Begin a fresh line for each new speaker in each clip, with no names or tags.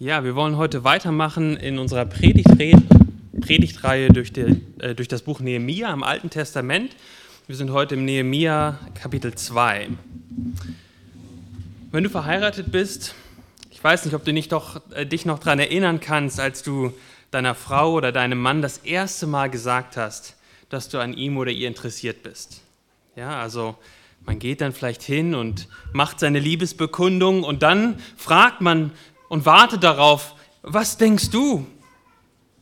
Ja, wir wollen heute weitermachen in unserer Predigtreihe, Predigtreihe durch, die, äh, durch das Buch Nehemia im Alten Testament. Wir sind heute im Nehemia Kapitel 2. Wenn du verheiratet bist, ich weiß nicht, ob du nicht doch, äh, dich noch daran erinnern kannst, als du deiner Frau oder deinem Mann das erste Mal gesagt hast, dass du an ihm oder ihr interessiert bist. Ja, also man geht dann vielleicht hin und macht seine Liebesbekundung und dann fragt man und wartet darauf, was denkst du?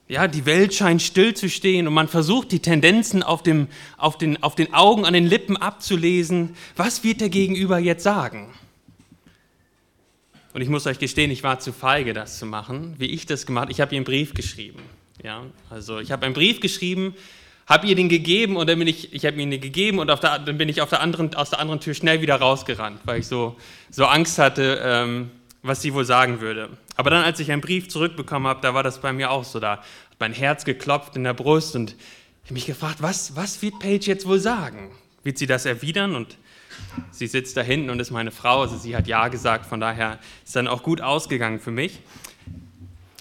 Ja, die Welt scheint still zu stehen und man versucht die Tendenzen auf, dem, auf, den, auf den Augen, an den Lippen abzulesen. Was wird der Gegenüber jetzt sagen? Und ich muss euch gestehen, ich war zu feige, das zu machen, wie ich das gemacht habe. Ich habe ihr einen Brief geschrieben. Ja, also ich habe einen Brief geschrieben, habe ihr den gegeben und dann bin ich, ich habe ihn gegeben und der, dann bin ich auf der anderen, aus der anderen Tür schnell wieder rausgerannt, weil ich so, so Angst hatte, ähm, was sie wohl sagen würde. Aber dann, als ich einen Brief zurückbekommen habe, da war das bei mir auch so. Da hat mein Herz geklopft in der Brust und ich habe mich gefragt, was, was wird Paige jetzt wohl sagen? Wird sie das erwidern? Und sie sitzt da hinten und ist meine Frau, also sie hat Ja gesagt, von daher ist dann auch gut ausgegangen für mich.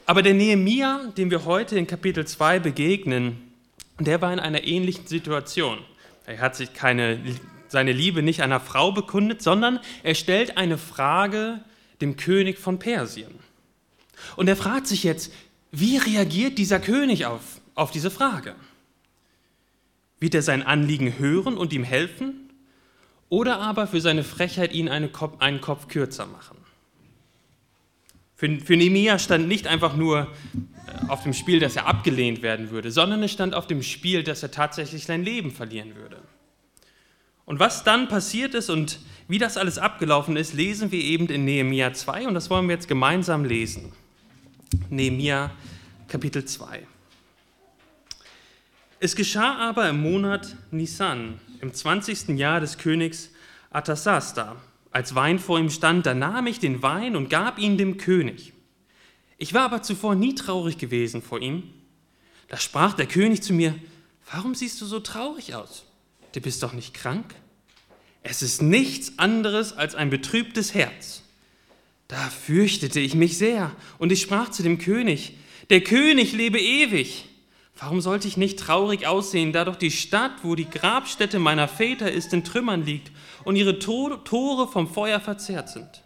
Aber der Nehemia, dem wir heute in Kapitel 2 begegnen, der war in einer ähnlichen Situation. Er hat sich keine, seine Liebe nicht einer Frau bekundet, sondern er stellt eine Frage dem König von Persien. Und er fragt sich jetzt, wie reagiert dieser König auf, auf diese Frage? Wird er sein Anliegen hören und ihm helfen? Oder aber für seine Frechheit ihn einen Kopf, einen Kopf kürzer machen? Für, für Nehemiah stand nicht einfach nur äh, auf dem Spiel, dass er abgelehnt werden würde, sondern es stand auf dem Spiel, dass er tatsächlich sein Leben verlieren würde. Und was dann passiert ist und wie das alles abgelaufen ist, lesen wir eben in Nehemia 2 und das wollen wir jetzt gemeinsam lesen. Nehemia Kapitel 2. Es geschah aber im Monat Nisan, im 20. Jahr des Königs Atasasta, als Wein vor ihm stand, da nahm ich den Wein und gab ihn dem König. Ich war aber zuvor nie traurig gewesen vor ihm. Da sprach der König zu mir, warum siehst du so traurig aus? Du bist doch nicht krank? Es ist nichts anderes als ein betrübtes Herz. Da fürchtete ich mich sehr und ich sprach zu dem König, der König lebe ewig. Warum sollte ich nicht traurig aussehen, da doch die Stadt, wo die Grabstätte meiner Väter ist, in Trümmern liegt und ihre Tore vom Feuer verzehrt sind?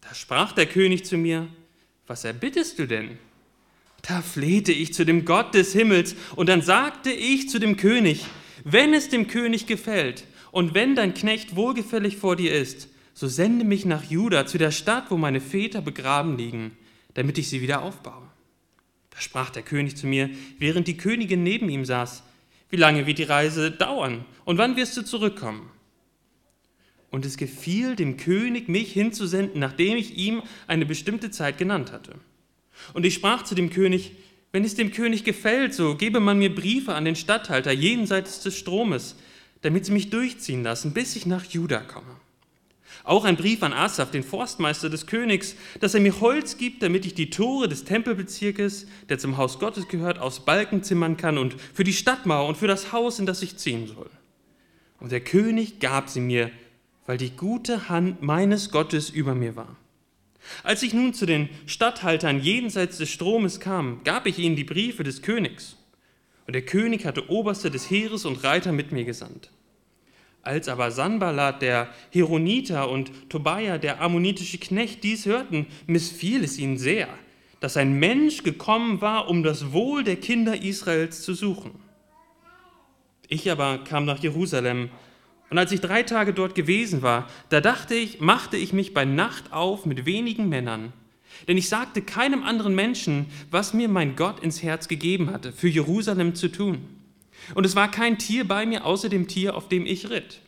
Da sprach der König zu mir, was erbittest du denn? Da flehte ich zu dem Gott des Himmels und dann sagte ich zu dem König, wenn es dem König gefällt, und wenn dein Knecht wohlgefällig vor dir ist, so sende mich nach Juda, zu der Stadt, wo meine Väter begraben liegen, damit ich sie wieder aufbaue. Da sprach der König zu mir, während die Königin neben ihm saß, wie lange wird die Reise dauern und wann wirst du zurückkommen? Und es gefiel dem König, mich hinzusenden, nachdem ich ihm eine bestimmte Zeit genannt hatte. Und ich sprach zu dem König, wenn es dem König gefällt, so gebe man mir Briefe an den Statthalter jenseits des Stromes, damit sie mich durchziehen lassen, bis ich nach Juda komme. Auch ein Brief an Asaf, den Forstmeister des Königs, dass er mir Holz gibt, damit ich die Tore des Tempelbezirkes, der zum Haus Gottes gehört, aus Balken zimmern kann und für die Stadtmauer und für das Haus, in das ich ziehen soll. Und der König gab sie mir, weil die gute Hand meines Gottes über mir war. Als ich nun zu den Statthaltern jenseits des Stromes kam, gab ich ihnen die Briefe des Königs. Und der König hatte Oberste des Heeres und Reiter mit mir gesandt. Als aber Sanballat, der Heroniter, und Tobia, der ammonitische Knecht, dies hörten, missfiel es ihnen sehr, dass ein Mensch gekommen war, um das Wohl der Kinder Israels zu suchen. Ich aber kam nach Jerusalem, und als ich drei Tage dort gewesen war, da dachte ich, machte ich mich bei Nacht auf mit wenigen Männern denn ich sagte keinem anderen Menschen, was mir mein Gott ins Herz gegeben hatte, für Jerusalem zu tun. Und es war kein Tier bei mir, außer dem Tier, auf dem ich ritt.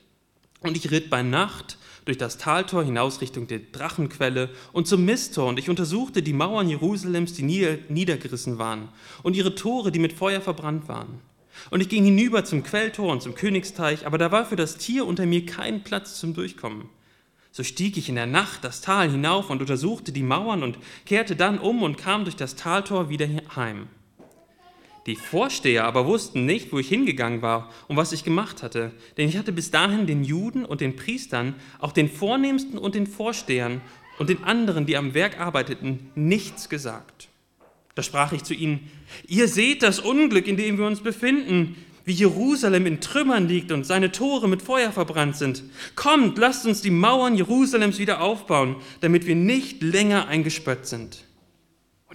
Und ich ritt bei Nacht durch das Taltor hinaus Richtung der Drachenquelle und zum Misttor, und ich untersuchte die Mauern Jerusalems, die niedergerissen waren, und ihre Tore, die mit Feuer verbrannt waren. Und ich ging hinüber zum Quelltor und zum Königsteich, aber da war für das Tier unter mir kein Platz zum Durchkommen. So stieg ich in der Nacht das Tal hinauf und untersuchte die Mauern und kehrte dann um und kam durch das Taltor wieder heim. Die Vorsteher aber wussten nicht, wo ich hingegangen war und was ich gemacht hatte, denn ich hatte bis dahin den Juden und den Priestern, auch den Vornehmsten und den Vorstehern und den anderen, die am Werk arbeiteten, nichts gesagt. Da sprach ich zu ihnen, ihr seht das Unglück, in dem wir uns befinden, wie Jerusalem in Trümmern liegt und seine Tore mit Feuer verbrannt sind. Kommt, lasst uns die Mauern Jerusalems wieder aufbauen, damit wir nicht länger eingesperrt sind.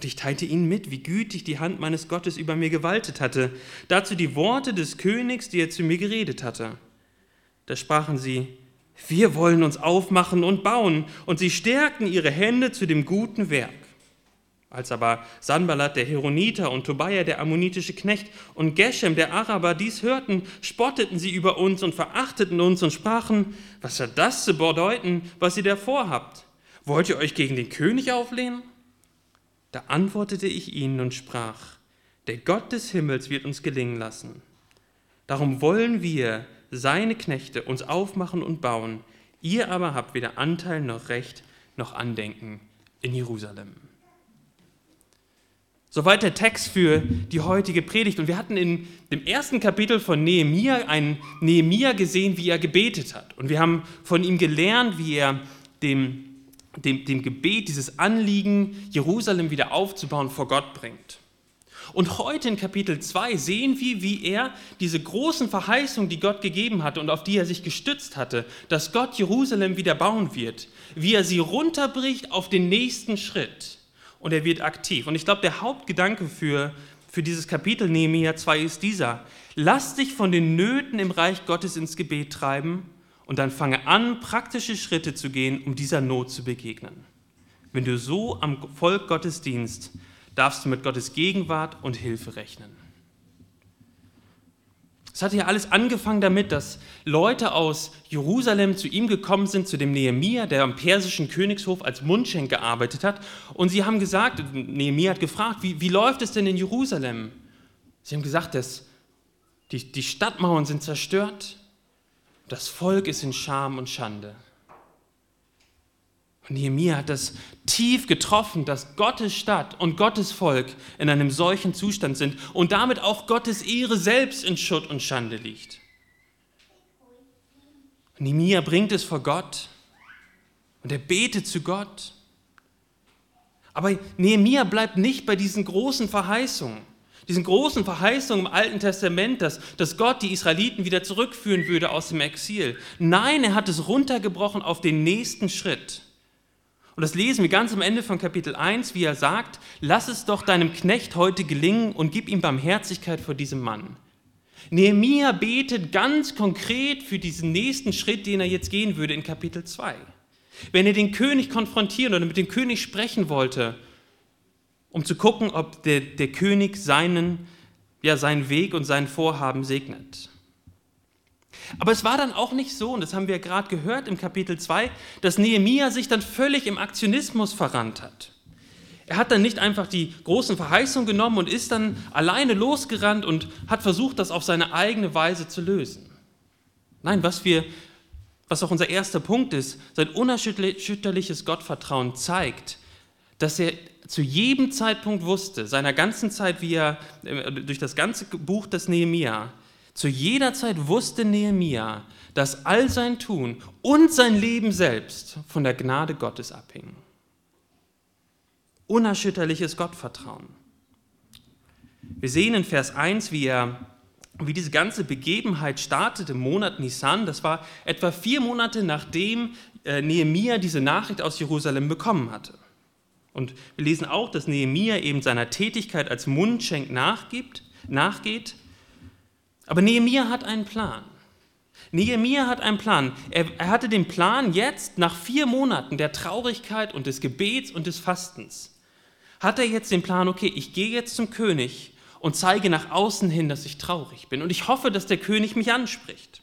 Und ich teilte ihnen mit, wie gütig die Hand meines Gottes über mir gewaltet hatte, dazu die Worte des Königs, die er zu mir geredet hatte. Da sprachen sie, wir wollen uns aufmachen und bauen, und sie stärkten ihre Hände zu dem guten Werk. Als aber Sanballat, der Heroniter, und Tobia, der ammonitische Knecht, und Geshem, der Araber, dies hörten, spotteten sie über uns und verachteten uns und sprachen, was hat das zu bedeuten, was ihr da vorhabt? Wollt ihr euch gegen den König auflehnen? Da antwortete ich ihnen und sprach, der Gott des Himmels wird uns gelingen lassen. Darum wollen wir, seine Knechte, uns aufmachen und bauen. Ihr aber habt weder Anteil noch Recht noch Andenken in Jerusalem. Soweit der Text für die heutige Predigt. Und wir hatten in dem ersten Kapitel von Nehemia einen Nehemia gesehen, wie er gebetet hat. Und wir haben von ihm gelernt, wie er dem, dem, dem Gebet, dieses Anliegen, Jerusalem wieder aufzubauen, vor Gott bringt. Und heute in Kapitel 2 sehen wir, wie er diese großen Verheißungen, die Gott gegeben hatte und auf die er sich gestützt hatte, dass Gott Jerusalem wieder bauen wird, wie er sie runterbricht auf den nächsten Schritt und er wird aktiv. Und ich glaube, der Hauptgedanke für, für dieses Kapitel Nehemiah 2 ist dieser. Lass dich von den Nöten im Reich Gottes ins Gebet treiben und dann fange an, praktische Schritte zu gehen, um dieser Not zu begegnen. Wenn du so am Volk Gottes dienst, darfst du mit Gottes Gegenwart und Hilfe rechnen. Es hatte ja alles angefangen damit, dass Leute aus Jerusalem zu ihm gekommen sind, zu dem Nehemia, der am persischen Königshof als Mundschenk gearbeitet hat. Und sie haben gesagt, Nehemia hat gefragt, wie, wie läuft es denn in Jerusalem? Sie haben gesagt, dass die, die Stadtmauern sind zerstört, das Volk ist in Scham und Schande. Und Nehemiah hat das tief getroffen, dass Gottes Stadt und Gottes Volk in einem solchen Zustand sind und damit auch Gottes Ehre selbst in Schutt und Schande liegt. Nehemiah bringt es vor Gott und er betet zu Gott. Aber Nehemiah bleibt nicht bei diesen großen Verheißungen, diesen großen Verheißungen im Alten Testament, dass, dass Gott die Israeliten wieder zurückführen würde aus dem Exil. Nein, er hat es runtergebrochen auf den nächsten Schritt. Und das lesen wir ganz am Ende von Kapitel 1, wie er sagt, lass es doch deinem Knecht heute gelingen und gib ihm Barmherzigkeit vor diesem Mann. Nehemia betet ganz konkret für diesen nächsten Schritt, den er jetzt gehen würde in Kapitel 2. Wenn er den König konfrontieren oder mit dem König sprechen wollte, um zu gucken, ob der, der König seinen, ja, seinen Weg und sein Vorhaben segnet. Aber es war dann auch nicht so, und das haben wir gerade gehört im Kapitel 2, dass Nehemia sich dann völlig im Aktionismus verrannt hat. Er hat dann nicht einfach die großen Verheißungen genommen und ist dann alleine losgerannt und hat versucht, das auf seine eigene Weise zu lösen. Nein, was wir, was auch unser erster Punkt ist, sein unerschütterliches Gottvertrauen zeigt, dass er zu jedem Zeitpunkt wusste, seiner ganzen Zeit, wie er äh, durch das ganze Buch des Nehemia, zu jeder Zeit wusste Nehemia, dass all sein Tun und sein Leben selbst von der Gnade Gottes abhingen. Unerschütterliches Gottvertrauen. Wir sehen in Vers 1, wie, er, wie diese ganze Begebenheit startet im Monat Nisan. Das war etwa vier Monate nachdem äh, Nehemia diese Nachricht aus Jerusalem bekommen hatte. Und wir lesen auch, dass Nehemia eben seiner Tätigkeit als Mundschenk nachgibt, nachgeht aber Nehemiah hat einen Plan. Nehemiah hat einen Plan. Er, er, hatte den Plan jetzt, nach vier Monaten der Traurigkeit und des Gebets und des Fastens, hat er jetzt den Plan, okay, ich gehe jetzt zum König und zeige nach außen hin, dass ich traurig bin. Und ich hoffe, dass der König mich anspricht.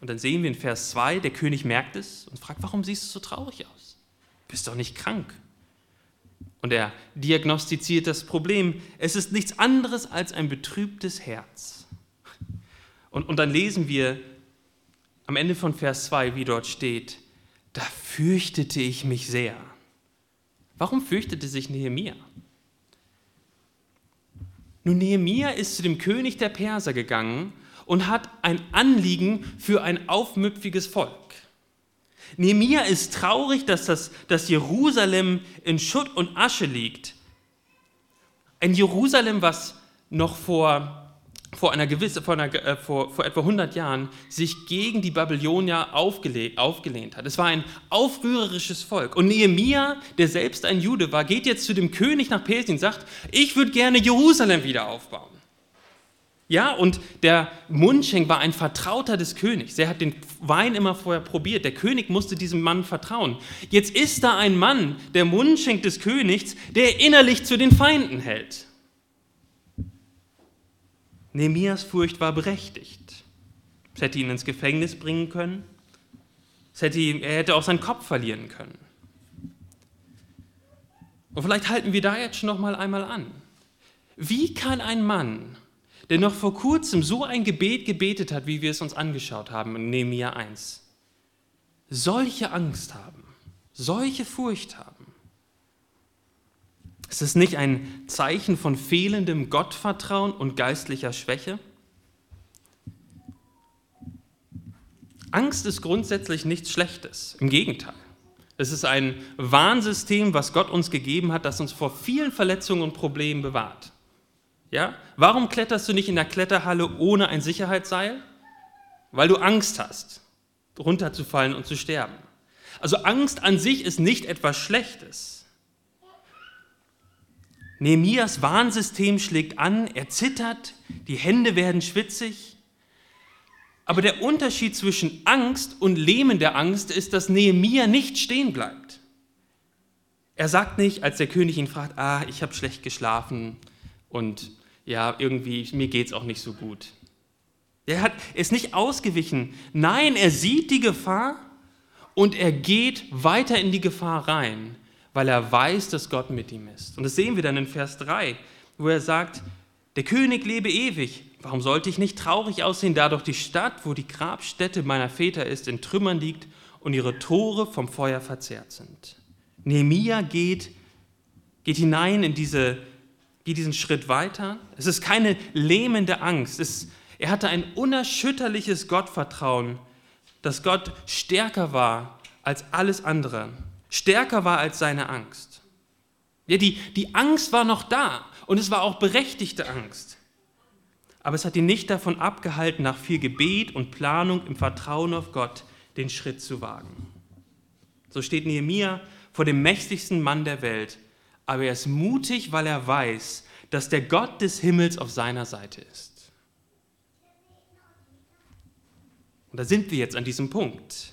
Und dann sehen wir in Vers 2, der König merkt es und fragt, warum siehst du so traurig aus? Bist doch nicht krank. Und er diagnostiziert das Problem. Es ist nichts anderes als ein betrübtes Herz. Und, und dann lesen wir am Ende von Vers 2, wie dort steht, da fürchtete ich mich sehr. Warum fürchtete sich Nehemia? Nun, Nehemia ist zu dem König der Perser gegangen und hat ein Anliegen für ein aufmüpfiges Volk. Nehemia ist traurig, dass, das, dass Jerusalem in Schutt und Asche liegt. Ein Jerusalem, was noch vor vor, einer gewissen, vor, einer, äh, vor, vor etwa 100 Jahren sich gegen die Babylonier aufgelehnt, aufgelehnt hat. Es war ein aufrührerisches Volk. Und Nehemia, der selbst ein Jude war, geht jetzt zu dem König nach Persien und sagt, ich würde gerne Jerusalem wieder aufbauen. Ja, und der Mundschenk war ein Vertrauter des Königs. Er hat den Wein immer vorher probiert. Der König musste diesem Mann vertrauen. Jetzt ist da ein Mann, der Mundschenk des Königs, der innerlich zu den Feinden hält. Nehemias Furcht war berechtigt. Es hätte ihn ins Gefängnis bringen können. Es hätte er hätte auch seinen Kopf verlieren können. Und vielleicht halten wir da jetzt schon noch mal einmal an. Wie kann ein Mann, der noch vor kurzem so ein Gebet gebetet hat, wie wir es uns angeschaut haben in Nehemia 1, solche Angst haben, solche Furcht haben? Ist es nicht ein Zeichen von fehlendem Gottvertrauen und geistlicher Schwäche? Angst ist grundsätzlich nichts Schlechtes, im Gegenteil. Es ist ein Warnsystem, was Gott uns gegeben hat, das uns vor vielen Verletzungen und Problemen bewahrt. Ja? Warum kletterst du nicht in der Kletterhalle ohne ein Sicherheitsseil? Weil du Angst hast, runterzufallen und zu sterben. Also Angst an sich ist nicht etwas Schlechtes. Nehemias Warnsystem schlägt an, er zittert, die Hände werden schwitzig. Aber der Unterschied zwischen Angst und Lähmen der Angst ist, dass Nehemia nicht stehen bleibt. Er sagt nicht, als der König ihn fragt, ah, ich habe schlecht geschlafen und ja, irgendwie, mir geht es auch nicht so gut. Er hat, ist nicht ausgewichen. Nein, er sieht die Gefahr und er geht weiter in die Gefahr rein weil er weiß, dass Gott mit ihm ist. Und das sehen wir dann in Vers 3, wo er sagt, der König lebe ewig. Warum sollte ich nicht traurig aussehen, da doch die Stadt, wo die Grabstätte meiner Väter ist, in Trümmern liegt und ihre Tore vom Feuer verzehrt sind? Nehemia geht, geht hinein in diese, geht diesen Schritt weiter. Es ist keine lähmende Angst. Es, er hatte ein unerschütterliches Gottvertrauen, dass Gott stärker war als alles andere stärker war als seine Angst. Ja, die, die Angst war noch da und es war auch berechtigte Angst. Aber es hat ihn nicht davon abgehalten, nach viel Gebet und Planung im Vertrauen auf Gott den Schritt zu wagen. So steht Nehemia vor dem mächtigsten Mann der Welt, aber er ist mutig, weil er weiß, dass der Gott des Himmels auf seiner Seite ist. Und da sind wir jetzt an diesem Punkt.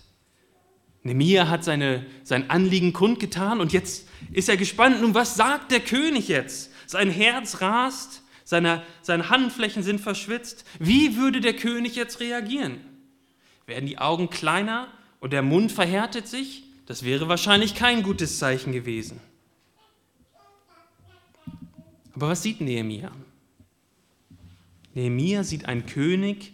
Nemia hat seine, sein Anliegen kundgetan und jetzt ist er gespannt, nun was sagt der König jetzt? Sein Herz rast, seine, seine Handflächen sind verschwitzt. Wie würde der König jetzt reagieren? Werden die Augen kleiner und der Mund verhärtet sich? Das wäre wahrscheinlich kein gutes Zeichen gewesen. Aber was sieht Nehemia? Nehemia sieht einen König,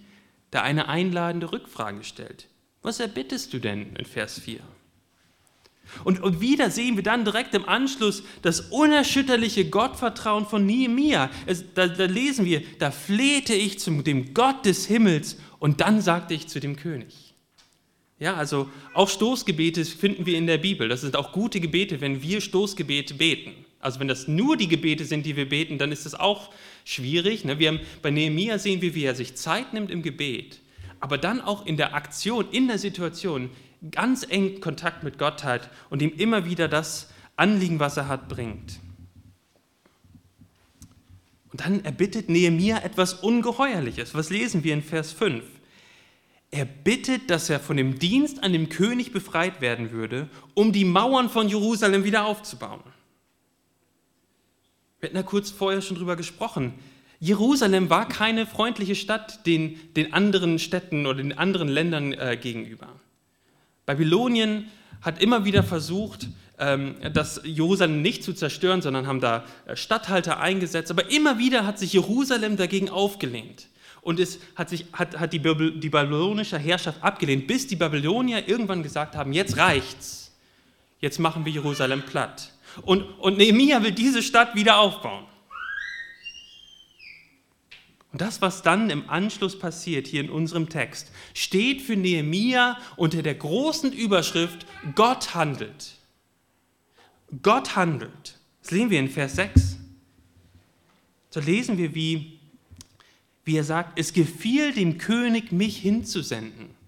der eine einladende Rückfrage stellt. Was erbittest du denn in Vers 4? Und, und wieder sehen wir dann direkt im Anschluss das unerschütterliche Gottvertrauen von Nehemia. Da, da lesen wir, da flehte ich zu dem Gott des Himmels und dann sagte ich zu dem König. Ja, also auch Stoßgebete finden wir in der Bibel. Das sind auch gute Gebete, wenn wir Stoßgebete beten. Also wenn das nur die Gebete sind, die wir beten, dann ist das auch schwierig. Ne? Wir haben, bei Nehemia sehen wir, wie er sich Zeit nimmt im Gebet aber dann auch in der Aktion, in der Situation ganz eng Kontakt mit Gott hat und ihm immer wieder das Anliegen, was er hat, bringt. Und dann erbittet Nehemia etwas Ungeheuerliches. Was lesen wir in Vers 5? Er bittet, dass er von dem Dienst an dem König befreit werden würde, um die Mauern von Jerusalem wieder aufzubauen. Wir hatten ja kurz vorher schon drüber gesprochen. Jerusalem war keine freundliche Stadt den, den anderen Städten oder den anderen Ländern äh, gegenüber. Babylonien hat immer wieder versucht, ähm, das Jerusalem nicht zu zerstören, sondern haben da äh, Statthalter eingesetzt. Aber immer wieder hat sich Jerusalem dagegen aufgelehnt. Und es hat, sich, hat, hat die, die babylonische Herrschaft abgelehnt, bis die Babylonier irgendwann gesagt haben, jetzt reicht's. Jetzt machen wir Jerusalem platt. Und, und Nehemiah will diese Stadt wieder aufbauen. Und das, was dann im Anschluss passiert hier in unserem Text, steht für Nehemia unter der großen Überschrift Gott handelt. Gott handelt. Das lesen wir in Vers 6. So lesen wir, wie, wie er sagt, es gefiel dem König, mich hinzusenden.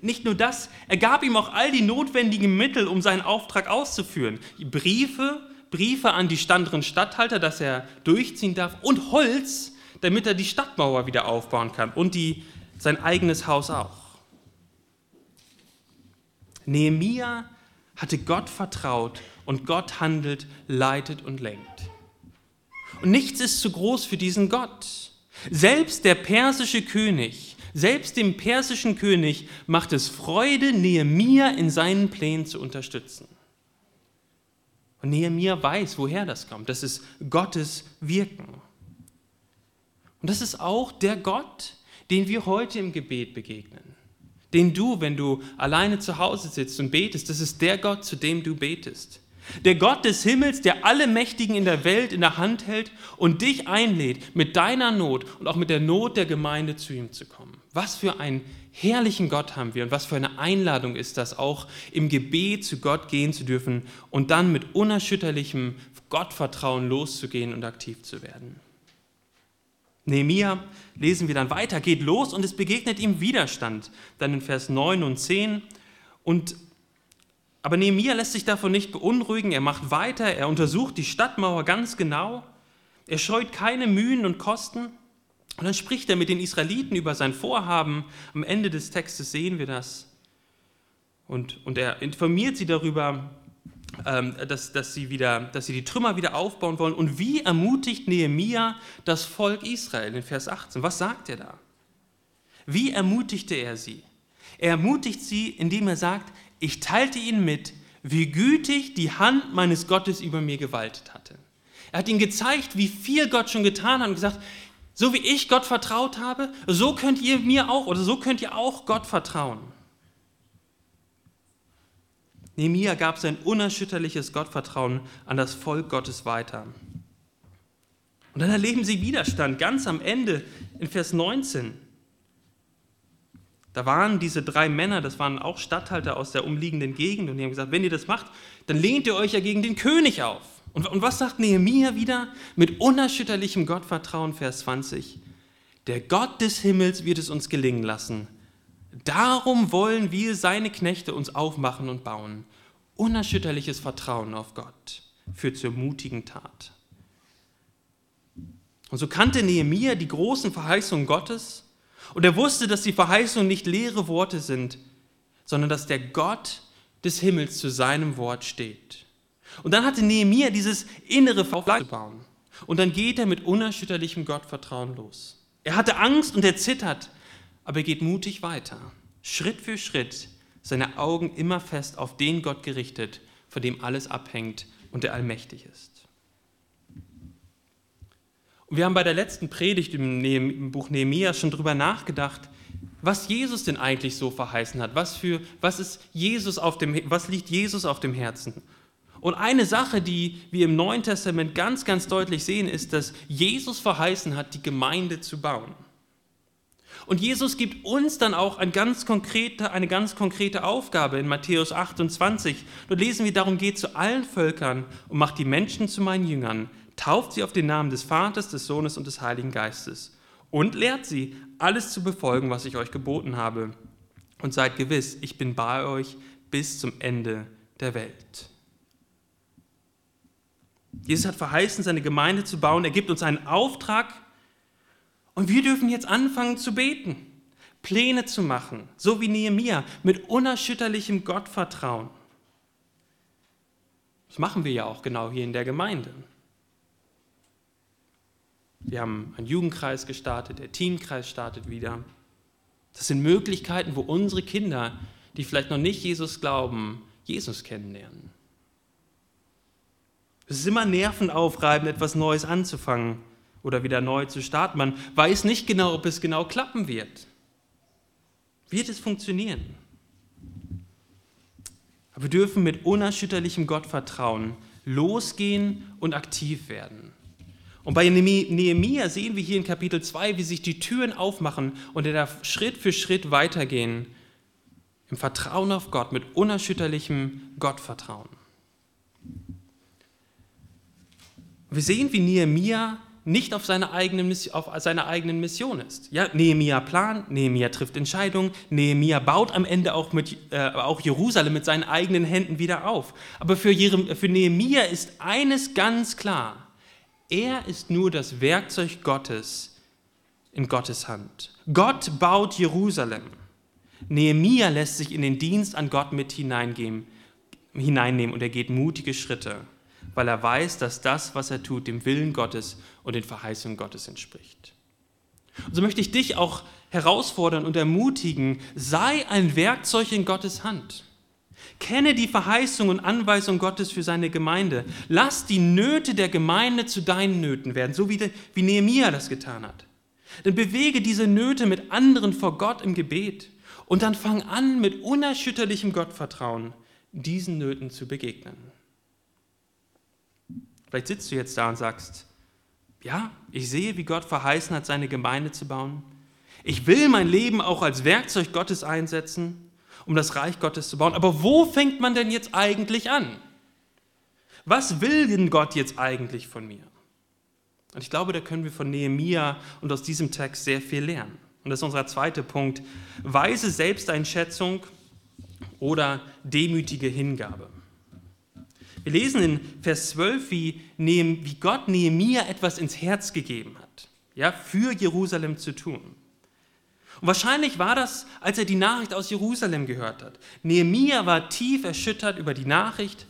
Nicht nur das, er gab ihm auch all die notwendigen Mittel, um seinen Auftrag auszuführen. Briefe, Briefe an die standeren Statthalter, dass er durchziehen darf und Holz, damit er die Stadtmauer wieder aufbauen kann und die, sein eigenes Haus auch. Nehemia hatte Gott vertraut und Gott handelt, leitet und lenkt. Und nichts ist zu groß für diesen Gott. Selbst der persische König, selbst dem persischen König macht es Freude, Nehemia in seinen Plänen zu unterstützen. Und Nehemia weiß, woher das kommt. Das ist Gottes Wirken. Und das ist auch der Gott, den wir heute im Gebet begegnen. Den du, wenn du alleine zu Hause sitzt und betest, das ist der Gott, zu dem du betest. Der Gott des Himmels, der alle Mächtigen in der Welt in der Hand hält und dich einlädt, mit deiner Not und auch mit der Not der Gemeinde zu ihm zu kommen. Was für einen herrlichen Gott haben wir und was für eine Einladung ist das, auch im Gebet zu Gott gehen zu dürfen und dann mit unerschütterlichem Gottvertrauen loszugehen und aktiv zu werden. Nehemia, lesen wir dann weiter, geht los und es begegnet ihm Widerstand. Dann in Vers 9 und 10. Und, aber Nehemia lässt sich davon nicht beunruhigen. Er macht weiter, er untersucht die Stadtmauer ganz genau. Er scheut keine Mühen und Kosten. Und dann spricht er mit den Israeliten über sein Vorhaben. Am Ende des Textes sehen wir das. Und, und er informiert sie darüber, ähm, dass, dass, sie wieder, dass sie die Trümmer wieder aufbauen wollen. Und wie ermutigt Nehemia das Volk Israel in Vers 18? Was sagt er da? Wie ermutigte er sie? Er ermutigt sie, indem er sagt, ich teilte ihnen mit, wie gütig die Hand meines Gottes über mir gewaltet hatte. Er hat ihnen gezeigt, wie viel Gott schon getan hat und gesagt, so wie ich Gott vertraut habe, so könnt ihr mir auch oder so könnt ihr auch Gott vertrauen. Nehemia gab sein unerschütterliches Gottvertrauen an das Volk Gottes weiter. Und dann erleben sie Widerstand ganz am Ende in Vers 19. Da waren diese drei Männer, das waren auch Statthalter aus der umliegenden Gegend, und die haben gesagt, wenn ihr das macht, dann lehnt ihr euch ja gegen den König auf. Und, und was sagt Nehemia wieder? Mit unerschütterlichem Gottvertrauen, Vers 20. Der Gott des Himmels wird es uns gelingen lassen, Darum wollen wir, seine Knechte, uns aufmachen und bauen. Unerschütterliches Vertrauen auf Gott führt zur mutigen Tat. Und so kannte Nehemia die großen Verheißungen Gottes und er wusste, dass die Verheißungen nicht leere Worte sind, sondern dass der Gott des Himmels zu seinem Wort steht. Und dann hatte Nehemia dieses innere Vergleich bauen. Und dann geht er mit unerschütterlichem Gottvertrauen los. Er hatte Angst und er zittert, aber er geht mutig weiter, Schritt für Schritt, seine Augen immer fest auf den Gott gerichtet, von dem alles abhängt und der allmächtig ist. Wir haben bei der letzten Predigt im, Buch Nehemiah schon darüber nachgedacht, was Jesus denn eigentlich so verheißen hat. Was, für, was, ist Jesus auf dem, was liegt Jesus auf dem Herzen? Und eine Sache, die wir im Neuen Testament ganz, ganz deutlich sehen, ist, dass Jesus verheißen hat, die Gemeinde zu bauen. Und Jesus gibt uns dann auch eine ganz konkrete, eine ganz konkrete Aufgabe in Matthäus 28. Dort lesen wir, darum geht zu allen Völkern und macht die Menschen zu meinen Jüngern, tauft sie auf den Namen des Vaters, des Sohnes und des Heiligen Geistes und lehrt sie, alles zu befolgen, was ich euch geboten habe. Und seid gewiss, ich bin bei euch bis zum Ende der Welt. Jesus hat verheißen, seine Gemeinde zu bauen. Er gibt uns einen Auftrag, und wir dürfen jetzt anfangen zu beten, Pläne zu machen, so wie Nehemia, mit unerschütterlichem Gottvertrauen. Das machen wir ja auch genau hier in der Gemeinde. Wir haben einen Jugendkreis gestartet, der Teamkreis startet wieder. Das sind Möglichkeiten, wo unsere Kinder, die vielleicht noch nicht Jesus glauben, Jesus kennenlernen. Es ist immer nervenaufreibend, etwas Neues anzufangen oder wieder neu zu starten. Man weiß nicht genau, ob es genau klappen wird. Wird es funktionieren? Aber wir dürfen mit unerschütterlichem Gottvertrauen losgehen und aktiv werden. Und bei Nehemia sehen wir hier in Kapitel 2, wie sich die Türen aufmachen und er darf Schritt für Schritt weitergehen im Vertrauen auf Gott, mit unerschütterlichem Gottvertrauen. Wir sehen, wie Nehemia nicht auf seiner eigenen, auf seiner eigenen Mission ist. Ja, Nehemia plant, Nehemia trifft Entscheidungen, Nehemia baut am Ende auch, mit, äh, auch Jerusalem mit seinen eigenen Händen wieder auf. Aber für, für Nehemia ist eines ganz klar. Er ist nur das Werkzeug Gottes in Gottes Hand. Gott baut Jerusalem. Nehemia lässt sich in den Dienst an Gott mit hineinnehmen und er geht mutige Schritte weil er weiß, dass das, was er tut, dem Willen Gottes und den Verheißungen Gottes entspricht. Und so möchte ich dich auch herausfordern und ermutigen, sei ein Werkzeug in Gottes Hand. Kenne die Verheißung und Anweisung Gottes für seine Gemeinde. Lass die Nöte der Gemeinde zu deinen Nöten werden, so wie, wie Nehemia das getan hat. Dann bewege diese Nöte mit anderen vor Gott im Gebet und dann fang an, mit unerschütterlichem Gottvertrauen diesen Nöten zu begegnen. Vielleicht sitzt du jetzt da und sagst, ja, ich sehe, wie Gott verheißen hat, seine Gemeinde zu bauen. Ich will mein Leben auch als Werkzeug Gottes einsetzen, um das Reich Gottes zu bauen. Aber wo fängt man denn jetzt eigentlich an? Was will denn Gott jetzt eigentlich von mir? Und ich glaube, da können wir von Nehemia und aus diesem Text sehr viel lernen. Und das ist unser zweiter Punkt. Weise Selbsteinschätzung oder demütige Hingabe. Wir lesen in Vers 12, wie, Gott Nehemia etwas ins Herz gegeben hat, ja, für Jerusalem zu tun. Und wahrscheinlich war das, als er die Nachricht aus Jerusalem gehört hat. Nehemia war tief erschüttert über die Nachricht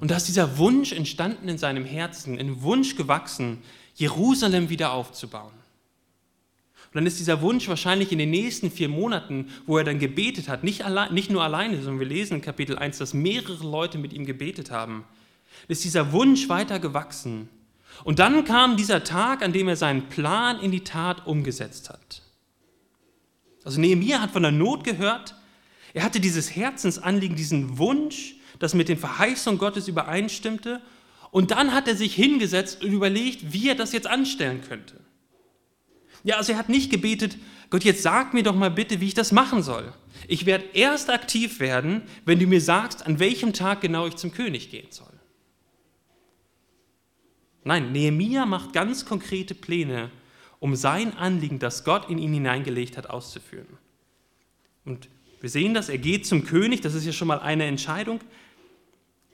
und da ist dieser Wunsch entstanden in seinem Herzen, ein Wunsch gewachsen, Jerusalem wieder aufzubauen. Und dann ist dieser Wunsch wahrscheinlich in den nächsten vier Monaten, wo er dann gebetet hat, nicht, allein, nicht nur alleine, sondern wir lesen in Kapitel 1, dass mehrere Leute mit ihm gebetet haben, ist dieser Wunsch weiter gewachsen. Und dann kam dieser Tag, an dem er seinen Plan in die Tat umgesetzt hat. Also Nehemiah hat von der Not gehört. Er hatte dieses Herzensanliegen, diesen Wunsch, das mit den Verheißungen Gottes übereinstimmte. Und dann hat er sich hingesetzt und überlegt, wie er das jetzt anstellen könnte. Ja, also er hat nicht gebetet, Gott, jetzt sag mir doch mal bitte, wie ich das machen soll. Ich werde erst aktiv werden, wenn du mir sagst, an welchem Tag genau ich zum König gehen soll. Nein, Nehemia macht ganz konkrete Pläne, um sein Anliegen, das Gott in ihn hineingelegt hat, auszuführen. Und wir sehen das, er geht zum König, das ist ja schon mal eine Entscheidung.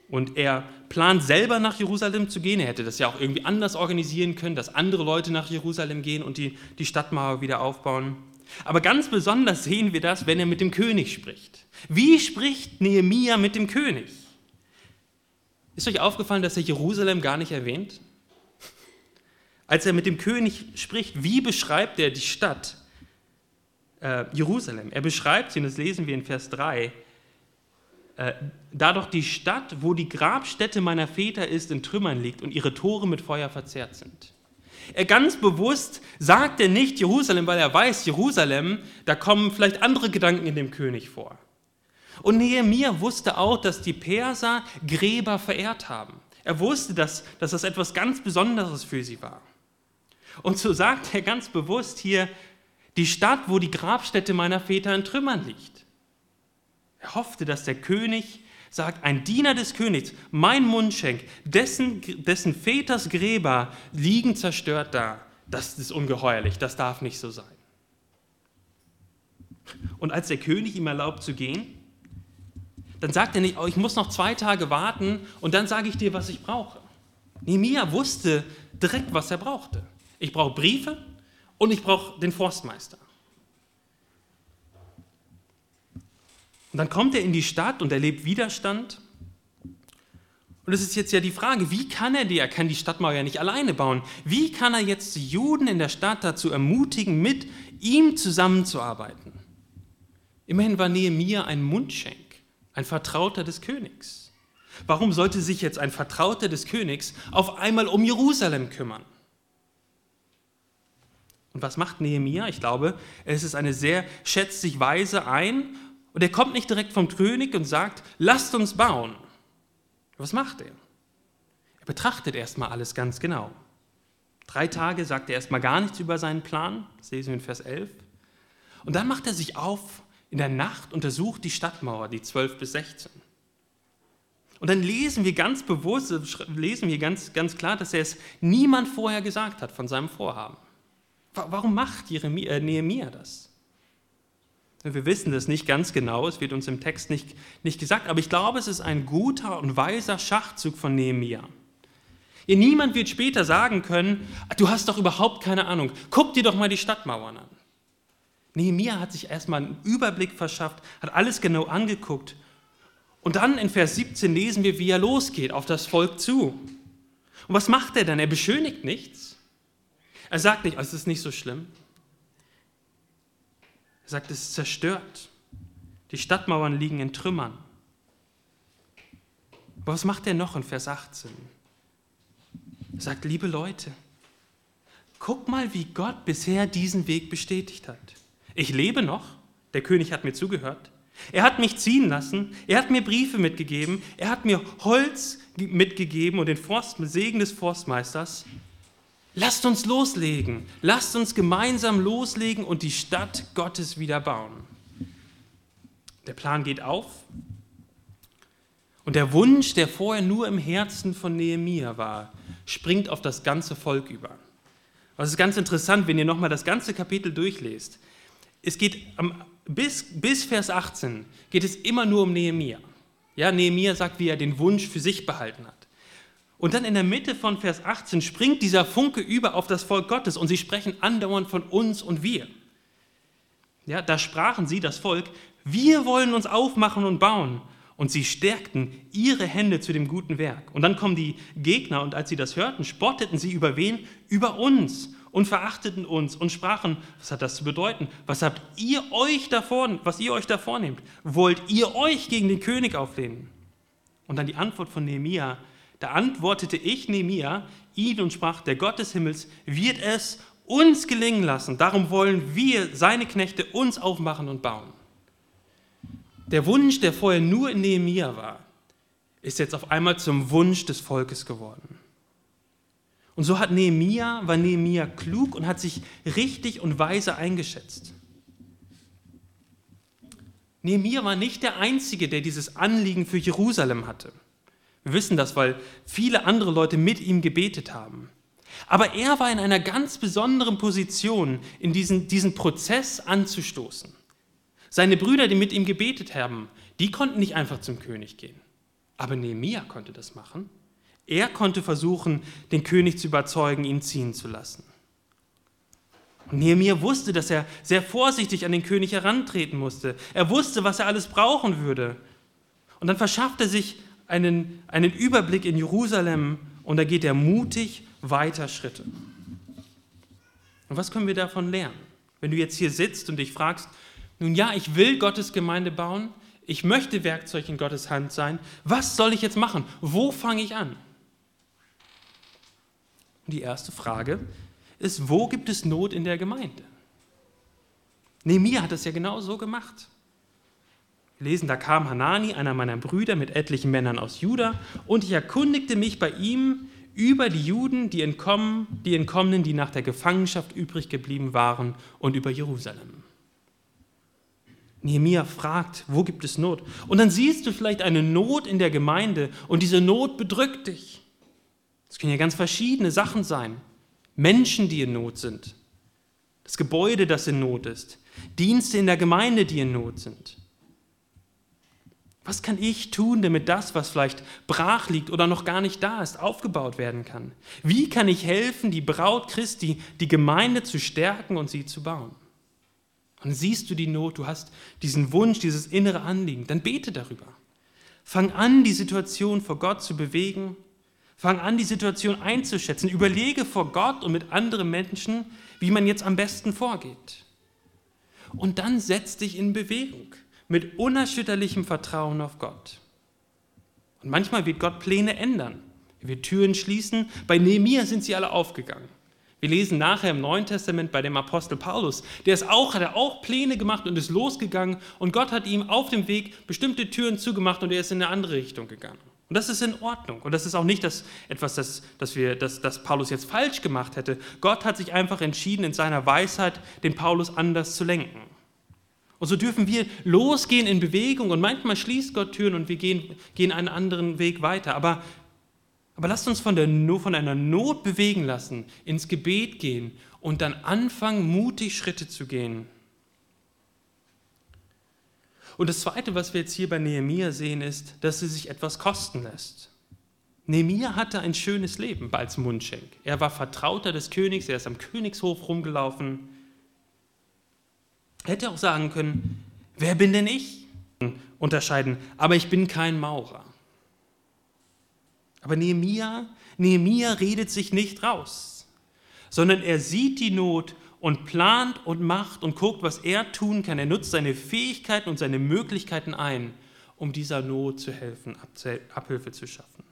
Und er plant selber nach Jerusalem zu gehen. Er hätte das ja auch irgendwie anders organisieren können, dass andere Leute nach Jerusalem gehen und die, die Stadtmauer wieder aufbauen. Aber ganz besonders sehen wir das, wenn er mit dem König spricht. Wie spricht Nehemia mit dem König? Ist euch aufgefallen, dass er Jerusalem gar nicht erwähnt? Als er mit dem König spricht, wie beschreibt er die Stadt äh, Jerusalem? Er beschreibt sie, und das lesen wir in Vers 3, äh, da die Stadt, wo die Grabstätte meiner Väter ist, in Trümmern liegt und ihre Tore mit Feuer verzehrt sind. Er ganz bewusst sagt er nicht Jerusalem, weil er weiß, Jerusalem, da kommen vielleicht andere Gedanken in dem König vor. Und Nehemiah wusste auch, dass die Perser Gräber verehrt haben. Er wusste, dass, dass das etwas ganz Besonderes für sie war. Und so sagt er ganz bewusst hier, die Stadt, wo die Grabstätte meiner Väter in Trümmern liegt. Er hoffte, dass der König sagt, ein Diener des Königs, mein Mundschenk, dessen, dessen Väters Gräber liegen zerstört da. Das ist ungeheuerlich, das darf nicht so sein. Und als der König ihm erlaubt zu gehen, dann sagt er nicht, oh, ich muss noch zwei Tage warten und dann sage ich dir, was ich brauche. Nehemiah wusste direkt, was er brauchte. Ich brauche Briefe und ich brauche den Forstmeister. Und dann kommt er in die Stadt und erlebt Widerstand. Und es ist jetzt ja die Frage, wie kann er die? Er kann die Stadtmauer ja nicht alleine bauen. Wie kann er jetzt die Juden in der Stadt dazu ermutigen, mit ihm zusammenzuarbeiten? Immerhin war Nehemiah ein Mundschenk, ein Vertrauter des Königs. Warum sollte sich jetzt ein Vertrauter des Königs auf einmal um Jerusalem kümmern? Und was macht Nehemia? Ich glaube, es ist eine sehr, schätzt sich weise ein und er kommt nicht direkt vom König und sagt, lasst uns bauen. Was macht er? Er betrachtet erstmal alles ganz genau. Drei Tage sagt er erstmal gar nichts über seinen Plan, das lesen wir in Vers 11. Und dann macht er sich auf in der Nacht, untersucht die Stadtmauer, die 12 bis 16. Und dann lesen wir ganz bewusst, lesen wir ganz, ganz klar, dass er es niemand vorher gesagt hat von seinem Vorhaben. Warum macht Jeremia, äh, Nehemia das? Wir wissen das nicht ganz genau, es wird uns im Text nicht, nicht gesagt, aber ich glaube, es ist ein guter und weiser Schachzug von Nehemia. Ja, niemand wird später sagen können, du hast doch überhaupt keine Ahnung, guck dir doch mal die Stadtmauern an. Nehemia hat sich erstmal einen Überblick verschafft, hat alles genau angeguckt. Und dann in Vers 17 lesen wir, wie er losgeht auf das Volk zu. Und was macht er dann? Er beschönigt nichts. Er sagt nicht, es ist nicht so schlimm. Er sagt, es ist zerstört. Die Stadtmauern liegen in Trümmern. Aber was macht er noch in Vers 18? Er sagt, liebe Leute, guck mal, wie Gott bisher diesen Weg bestätigt hat. Ich lebe noch, der König hat mir zugehört. Er hat mich ziehen lassen, er hat mir Briefe mitgegeben, er hat mir Holz mitgegeben und den Forst, Segen des Forstmeisters. Lasst uns loslegen. Lasst uns gemeinsam loslegen und die Stadt Gottes wieder bauen. Der Plan geht auf. Und der Wunsch, der vorher nur im Herzen von Nehemia war, springt auf das ganze Volk über. Das ist ganz interessant, wenn ihr nochmal das ganze Kapitel durchlest. Es geht am, bis, bis Vers 18 geht es immer nur um Nehemia. Ja, Nehemia sagt, wie er den Wunsch für sich behalten hat. Und dann in der Mitte von Vers 18 springt dieser Funke über auf das Volk Gottes und sie sprechen andauernd von uns und wir. Ja, da sprachen sie, das Volk, wir wollen uns aufmachen und bauen. Und sie stärkten ihre Hände zu dem guten Werk. Und dann kommen die Gegner und als sie das hörten, spotteten sie über wen? Über uns und verachteten uns und sprachen, was hat das zu bedeuten? Was habt ihr euch davor, was ihr euch da vornehmt? Wollt ihr euch gegen den König auflehnen? Und dann die Antwort von Nehemia, da antwortete ich, Nehemia, ihn und sprach, der Gott des Himmels wird es uns gelingen lassen. Darum wollen wir, seine Knechte, uns aufmachen und bauen. Der Wunsch, der vorher nur in Nehemia war, ist jetzt auf einmal zum Wunsch des Volkes geworden. Und so hat Nehemia, war Nehemia klug und hat sich richtig und weise eingeschätzt. Nehemia war nicht der Einzige, der dieses Anliegen für Jerusalem hatte. Wir wissen das, weil viele andere Leute mit ihm gebetet haben. Aber er war in einer ganz besonderen Position, in diesen, diesen Prozess anzustoßen. Seine Brüder, die mit ihm gebetet haben, die konnten nicht einfach zum König gehen. Aber Nehemia konnte das machen. Er konnte versuchen, den König zu überzeugen, ihn ziehen zu lassen. Und Nehemia wusste, dass er sehr vorsichtig an den König herantreten musste. Er wusste, was er alles brauchen würde. Und dann verschafft er sich einen, einen Überblick in Jerusalem und da geht er mutig weiter Schritte. Und was können wir davon lernen? Wenn du jetzt hier sitzt und dich fragst, nun ja, ich will Gottes Gemeinde bauen, ich möchte Werkzeug in Gottes Hand sein, was soll ich jetzt machen? Wo fange ich an? Und die erste Frage ist, wo gibt es Not in der Gemeinde? Nehemiah hat das ja genau so gemacht. Lesen, da kam Hanani, einer meiner Brüder, mit etlichen Männern aus Juda, und ich erkundigte mich bei ihm über die Juden, die, entkommen, die Entkommenen, die nach der Gefangenschaft übrig geblieben waren, und über Jerusalem. Nehemiah fragt, wo gibt es Not? Und dann siehst du vielleicht eine Not in der Gemeinde und diese Not bedrückt dich. Es können ja ganz verschiedene Sachen sein. Menschen, die in Not sind. Das Gebäude, das in Not ist. Dienste in der Gemeinde, die in Not sind. Was kann ich tun, damit das, was vielleicht brach liegt oder noch gar nicht da ist, aufgebaut werden kann? Wie kann ich helfen, die Braut Christi, die Gemeinde zu stärken und sie zu bauen? Und siehst du die Not, du hast diesen Wunsch, dieses innere Anliegen, dann bete darüber. Fang an, die Situation vor Gott zu bewegen. Fang an, die Situation einzuschätzen. Überlege vor Gott und mit anderen Menschen, wie man jetzt am besten vorgeht. Und dann setz dich in Bewegung mit unerschütterlichem Vertrauen auf Gott. Und manchmal wird Gott Pläne ändern. Er wird Türen schließen. Bei Nehemiah sind sie alle aufgegangen. Wir lesen nachher im Neuen Testament bei dem Apostel Paulus, der ist auch, hat er auch Pläne gemacht und ist losgegangen und Gott hat ihm auf dem Weg bestimmte Türen zugemacht und er ist in eine andere Richtung gegangen. Und Und das ist in Ordnung. Und das ist auch nicht das, etwas, das, das, wir, das, das Paulus jetzt falsch gemacht hätte. Gott hat sich einfach entschieden, in seiner Weisheit den Paulus anders zu lenken. Und so dürfen wir losgehen in Bewegung und manchmal schließt Gott Türen und wir gehen, gehen einen anderen Weg weiter. Aber, aber lasst uns von, der, von einer Not bewegen lassen, ins Gebet gehen und dann anfangen, mutig Schritte zu gehen. Und das Zweite, was wir jetzt hier bei Nehemia sehen, ist, dass sie sich etwas kosten lässt. Nehemia hatte ein schönes Leben als Mundschenk. Er war Vertrauter des Königs, er ist am Königshof rumgelaufen. Hätte auch sagen können, wer bin denn ich? Unterscheiden, aber ich bin kein Maurer. Aber Nehemia, Nehemia redet sich nicht raus, sondern er sieht die Not und plant und macht und guckt, was er tun kann. Er nutzt seine Fähigkeiten und seine Möglichkeiten ein, um dieser Not zu helfen, Abhilfe zu schaffen.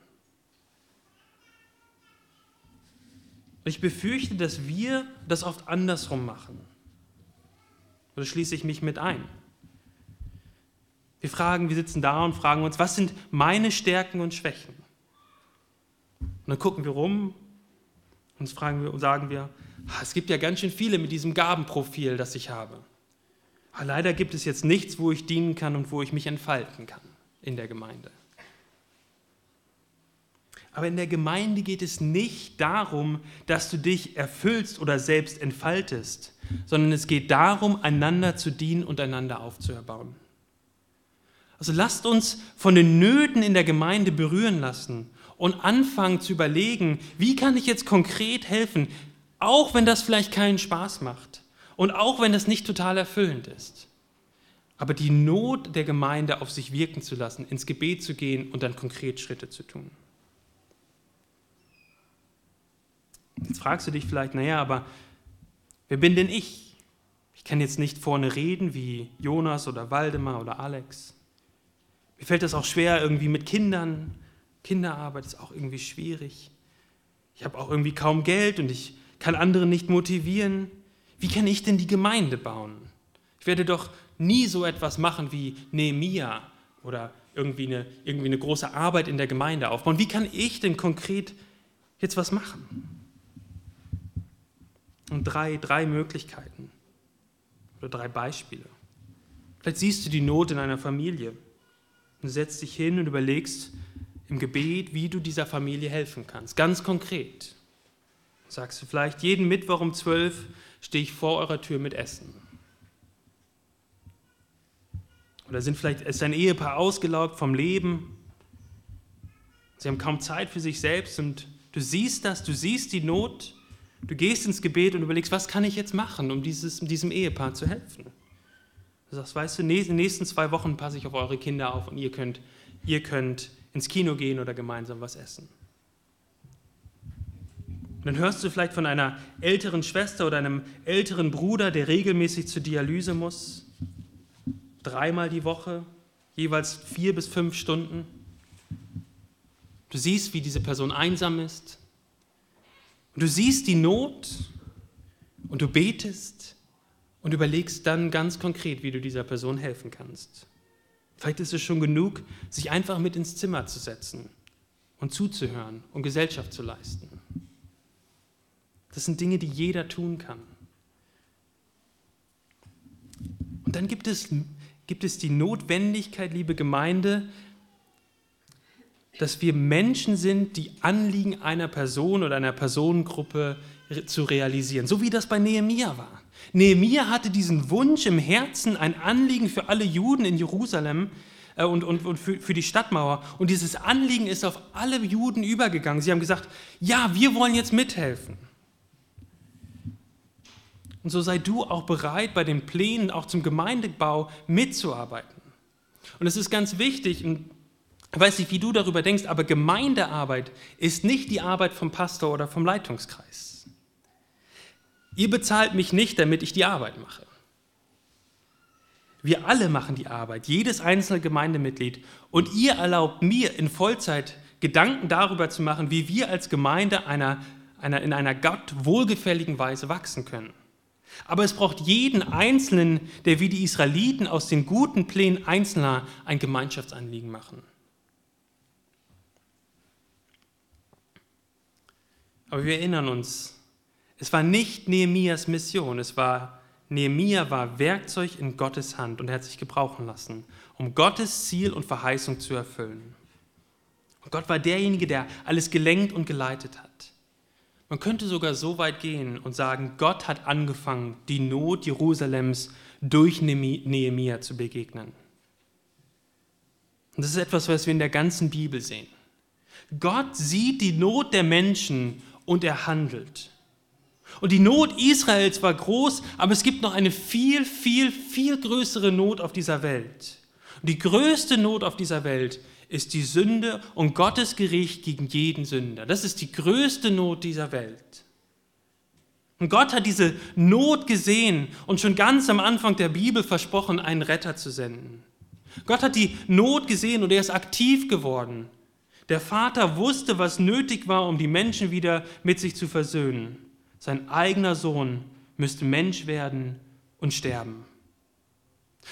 Ich befürchte, dass wir das oft andersrum machen. Oder schließe ich mich mit ein? Wir fragen, wir sitzen da und fragen uns, was sind meine Stärken und Schwächen? Und dann gucken wir rum und fragen wir, sagen wir, es gibt ja ganz schön viele mit diesem Gabenprofil, das ich habe. Aber leider gibt es jetzt nichts, wo ich dienen kann und wo ich mich entfalten kann in der Gemeinde. Aber in der Gemeinde geht es nicht darum, dass du dich erfüllst oder selbst entfaltest, sondern es geht darum, einander zu dienen und einander aufzuerbauen. Also lasst uns von den Nöten in der Gemeinde berühren lassen und anfangen zu überlegen, wie kann ich jetzt konkret helfen, auch wenn das vielleicht keinen Spaß macht und auch wenn das nicht total erfüllend ist. Aber die Not der Gemeinde auf sich wirken zu lassen, ins Gebet zu gehen und dann konkret Schritte zu tun. Jetzt fragst du dich vielleicht, naja, aber wer bin denn ich? Ich kann jetzt nicht vorne reden wie Jonas oder Waldemar oder Alex. Mir fällt das auch schwer irgendwie mit Kindern. Kinderarbeit ist auch irgendwie schwierig. Ich habe auch irgendwie kaum Geld und ich kann andere nicht motivieren. Wie kann ich denn die Gemeinde bauen? Ich werde doch nie so etwas machen wie Nehemia oder irgendwie eine, irgendwie eine große Arbeit in der Gemeinde aufbauen. Wie kann ich denn konkret jetzt was machen? Und drei, drei Möglichkeiten oder drei Beispiele. Vielleicht siehst du die Not in einer Familie und setzt dich hin und überlegst im Gebet, wie du dieser Familie helfen kannst. Ganz konkret. Sagst du vielleicht, jeden Mittwoch um zwölf stehe ich vor eurer Tür mit Essen. Oder sind vielleicht, ist ein Ehepaar ausgelaugt vom Leben. Sie haben kaum Zeit für sich selbst und du siehst das, du siehst die Not Du gehst ins Gebet und überlegst, was kann ich jetzt machen, um dieses, diesem Ehepaar zu helfen? Du sagst, weißt du, in den nächsten zwei Wochen passe ich auf eure Kinder auf und ihr könnt, ihr könnt ins Kino gehen oder gemeinsam was essen. Und dann hörst du vielleicht von einer älteren Schwester oder einem älteren Bruder, der regelmäßig zur Dialyse muss, dreimal die Woche, jeweils vier bis fünf Stunden. Du siehst, wie diese Person einsam ist, und du siehst die Not und du betest und überlegst dann ganz konkret, wie du dieser Person helfen kannst. Vielleicht ist es schon genug, sich einfach mit ins Zimmer zu setzen und zuzuhören und Gesellschaft zu leisten. Das sind Dinge, die jeder tun kann. Und dann gibt es, gibt es die Notwendigkeit, liebe Gemeinde, dass wir Menschen sind, die Anliegen einer Person oder einer Personengruppe zu realisieren, so wie das bei Nehemia war. Nehemia hatte diesen Wunsch im Herzen, ein Anliegen für alle Juden in Jerusalem äh, und, und, und für, für die Stadtmauer. Und dieses Anliegen ist auf alle Juden übergegangen. Sie haben gesagt, ja, wir wollen jetzt mithelfen. Und so sei du auch bereit, bei den Plänen, auch zum Gemeindebau mitzuarbeiten. Und es ist ganz wichtig, und ich weiß nicht, wie du darüber denkst, aber Gemeindearbeit ist nicht die Arbeit vom Pastor oder vom Leitungskreis. Ihr bezahlt mich nicht, damit ich die Arbeit mache. Wir alle machen die Arbeit, jedes einzelne Gemeindemitglied. Und ihr erlaubt mir in Vollzeit Gedanken darüber zu machen, wie wir als Gemeinde einer, einer, in einer Gott wohlgefälligen Weise wachsen können. Aber es braucht jeden Einzelnen, der wie die Israeliten aus den guten Plänen Einzelner ein Gemeinschaftsanliegen machen. Aber wir erinnern uns, es war nicht Nehemias Mission, es war Nehemia war Werkzeug in Gottes Hand und er hat sich gebrauchen lassen, um Gottes Ziel und Verheißung zu erfüllen. Und Gott war derjenige, der alles gelenkt und geleitet hat. Man könnte sogar so weit gehen und sagen, Gott hat angefangen, die Not Jerusalems durch Nehemia zu begegnen. Und das ist etwas, was wir in der ganzen Bibel sehen. Gott sieht die Not der Menschen und er handelt. Und die Not Israels war groß, aber es gibt noch eine viel, viel, viel größere Not auf dieser Welt. Und die größte Not auf dieser Welt ist die Sünde und Gottes Gericht gegen jeden Sünder. Das ist die größte Not dieser Welt. Und Gott hat diese Not gesehen und schon ganz am Anfang der Bibel versprochen, einen Retter zu senden. Gott hat die Not gesehen und er ist aktiv geworden. Der Vater wusste, was nötig war, um die Menschen wieder mit sich zu versöhnen sein eigener Sohn müsste Mensch werden und sterben.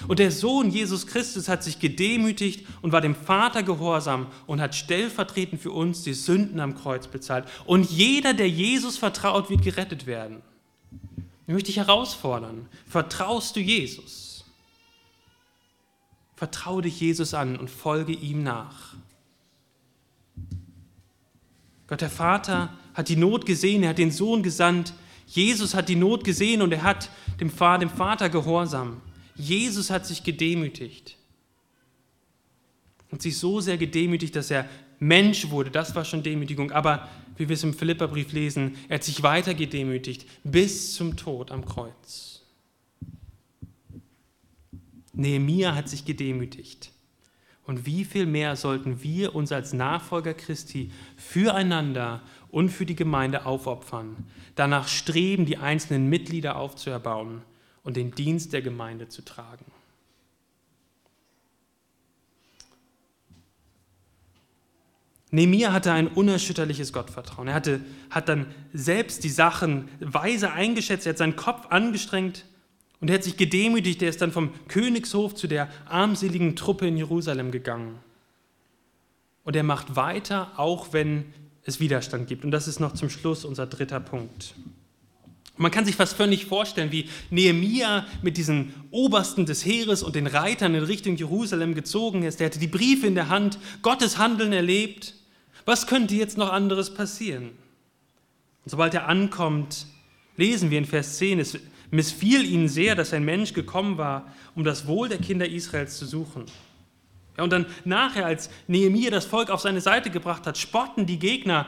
Und der Sohn Jesus Christus hat sich gedemütigt und war dem Vater gehorsam und hat stellvertretend für uns die Sünden am Kreuz bezahlt. Und jeder, der Jesus vertraut, wird gerettet werden. Ich möchte dich herausfordern. Vertraust du Jesus? Vertraue dich Jesus an und folge ihm nach. Gott der Vater hat die Not gesehen, er hat den Sohn gesandt. Jesus hat die Not gesehen und er hat dem Vater gehorsam. Jesus hat sich gedemütigt. Und sich so sehr gedemütigt, dass er Mensch wurde. Das war schon Demütigung. Aber wie wir es im Philipperbrief lesen, er hat sich weiter gedemütigt bis zum Tod am Kreuz. Nehemia hat sich gedemütigt. Und wie viel mehr sollten wir uns als Nachfolger Christi füreinander und für die Gemeinde aufopfern, danach streben, die einzelnen Mitglieder aufzuerbauen und den Dienst der Gemeinde zu tragen. Nehemiah hatte ein unerschütterliches Gottvertrauen. Er hatte, hat dann selbst die Sachen weise eingeschätzt, er hat seinen Kopf angestrengt und er hat sich gedemütigt. Er ist dann vom Königshof zu der armseligen Truppe in Jerusalem gegangen. Und er macht weiter, auch wenn es Widerstand gibt. Und das ist noch zum Schluss unser dritter Punkt. Man kann sich fast völlig vorstellen, wie Nehemia mit diesen Obersten des Heeres und den Reitern in Richtung Jerusalem gezogen ist. Er hatte die Briefe in der Hand, Gottes Handeln erlebt. Was könnte jetzt noch anderes passieren? Und sobald er ankommt, lesen wir in Vers 10, es missfiel ihnen sehr, dass ein Mensch gekommen war, um das Wohl der Kinder Israels zu suchen. Ja, und dann nachher, als Nehemiah das Volk auf seine Seite gebracht hat, spotten die Gegner.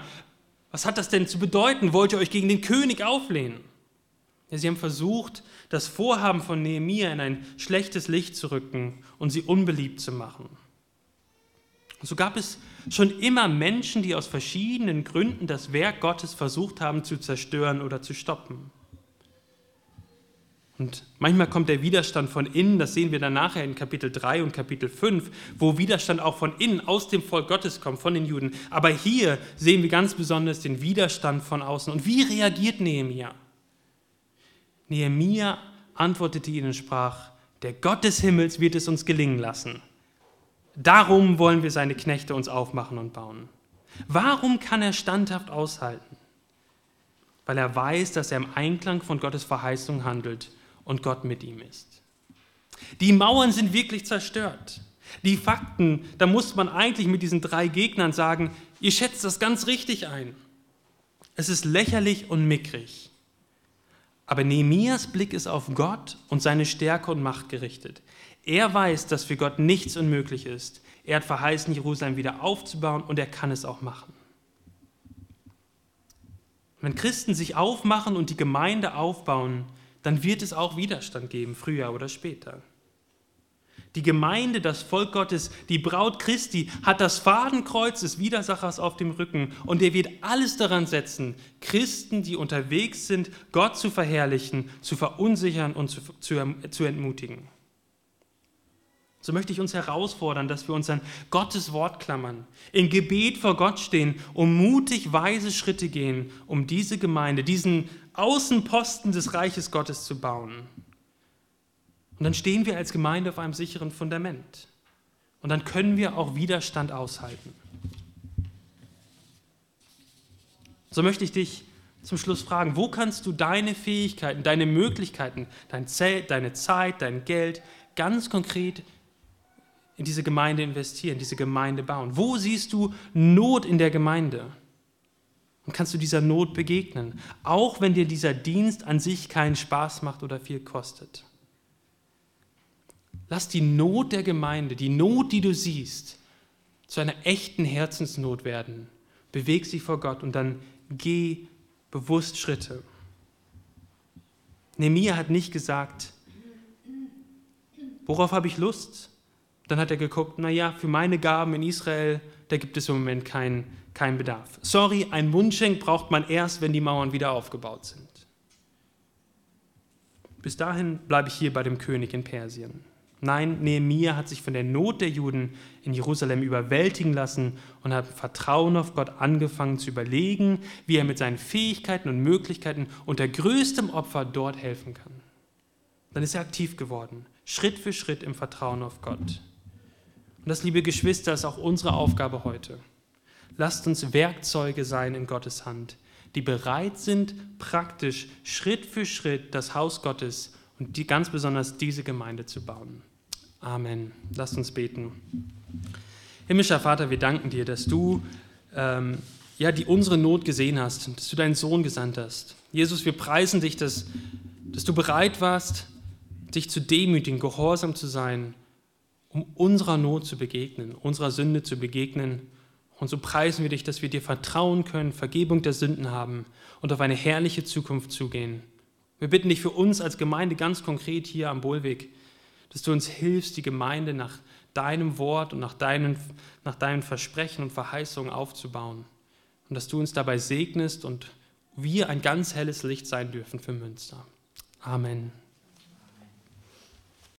Was hat das denn zu bedeuten? Wollt ihr euch gegen den König auflehnen? Ja, sie haben versucht, das Vorhaben von Nehemiah in ein schlechtes Licht zu rücken und sie unbeliebt zu machen. Und so gab es schon immer Menschen, die aus verschiedenen Gründen das Werk Gottes versucht haben zu zerstören oder zu stoppen. Und manchmal kommt der Widerstand von innen, das sehen wir dann nachher in Kapitel 3 und Kapitel 5, wo Widerstand auch von innen aus dem Volk Gottes kommt, von den Juden. Aber hier sehen wir ganz besonders den Widerstand von außen. Und wie reagiert Nehemia? Nehemia antwortete ihnen und sprach, der Gott des Himmels wird es uns gelingen lassen. Darum wollen wir seine Knechte uns aufmachen und bauen. Warum kann er standhaft aushalten? Weil er weiß, dass er im Einklang von Gottes Verheißung handelt und Gott mit ihm ist. Die Mauern sind wirklich zerstört. Die Fakten, da muss man eigentlich mit diesen drei Gegnern sagen, ihr schätzt das ganz richtig ein. Es ist lächerlich und mickrig. Aber Nehemias Blick ist auf Gott und seine Stärke und Macht gerichtet. Er weiß, dass für Gott nichts unmöglich ist. Er hat verheißen, Jerusalem wieder aufzubauen und er kann es auch machen. Wenn Christen sich aufmachen und die Gemeinde aufbauen, dann wird es auch Widerstand geben, früher oder später. Die Gemeinde, das Volk Gottes, die Braut Christi hat das Fadenkreuz des Widersachers auf dem Rücken und er wird alles daran setzen, Christen, die unterwegs sind, Gott zu verherrlichen, zu verunsichern und zu, zu, zu entmutigen. So möchte ich uns herausfordern, dass wir uns an Gottes Wort klammern, in Gebet vor Gott stehen und mutig weise Schritte gehen, um diese Gemeinde, diesen Außenposten des Reiches Gottes zu bauen. Und dann stehen wir als Gemeinde auf einem sicheren Fundament. Und dann können wir auch Widerstand aushalten. So möchte ich dich zum Schluss fragen, wo kannst du deine Fähigkeiten, deine Möglichkeiten, dein Zelt, deine Zeit, dein Geld ganz konkret in diese Gemeinde investieren, diese Gemeinde bauen? Wo siehst du Not in der Gemeinde? Und kannst du dieser Not begegnen, auch wenn dir dieser Dienst an sich keinen Spaß macht oder viel kostet? Lass die Not der Gemeinde, die Not, die du siehst, zu einer echten Herzensnot werden. Beweg sie vor Gott und dann geh bewusst Schritte. Nehemiah hat nicht gesagt, worauf habe ich Lust? Dann hat er geguckt, naja, für meine Gaben in Israel, da gibt es im Moment keinen kein Bedarf. Sorry, ein Mundschenk braucht man erst, wenn die Mauern wieder aufgebaut sind. Bis dahin bleibe ich hier bei dem König in Persien. Nein, Nehemiah hat sich von der Not der Juden in Jerusalem überwältigen lassen und hat Vertrauen auf Gott angefangen zu überlegen, wie er mit seinen Fähigkeiten und Möglichkeiten unter größtem Opfer dort helfen kann. Dann ist er aktiv geworden, Schritt für Schritt im Vertrauen auf Gott. Und das, liebe Geschwister, ist auch unsere Aufgabe heute. Lasst uns Werkzeuge sein in Gottes Hand, die bereit sind, praktisch Schritt für Schritt das Haus Gottes und die, ganz besonders diese Gemeinde zu bauen. Amen. Lasst uns beten. Himmlischer Vater, wir danken dir, dass du ähm, ja, die unsere Not gesehen hast, dass du deinen Sohn gesandt hast. Jesus, wir preisen dich, dass, dass du bereit warst, dich zu demütigen, gehorsam zu sein, um unserer Not zu begegnen, unserer Sünde zu begegnen. Und so preisen wir dich, dass wir dir vertrauen können, Vergebung der Sünden haben und auf eine herrliche Zukunft zugehen. Wir bitten dich für uns als Gemeinde ganz konkret hier am Bohlweg, dass du uns hilfst, die Gemeinde nach deinem Wort und nach deinen, nach deinen Versprechen und Verheißungen aufzubauen. Und dass du uns dabei segnest und wir ein ganz helles Licht sein dürfen für Münster. Amen.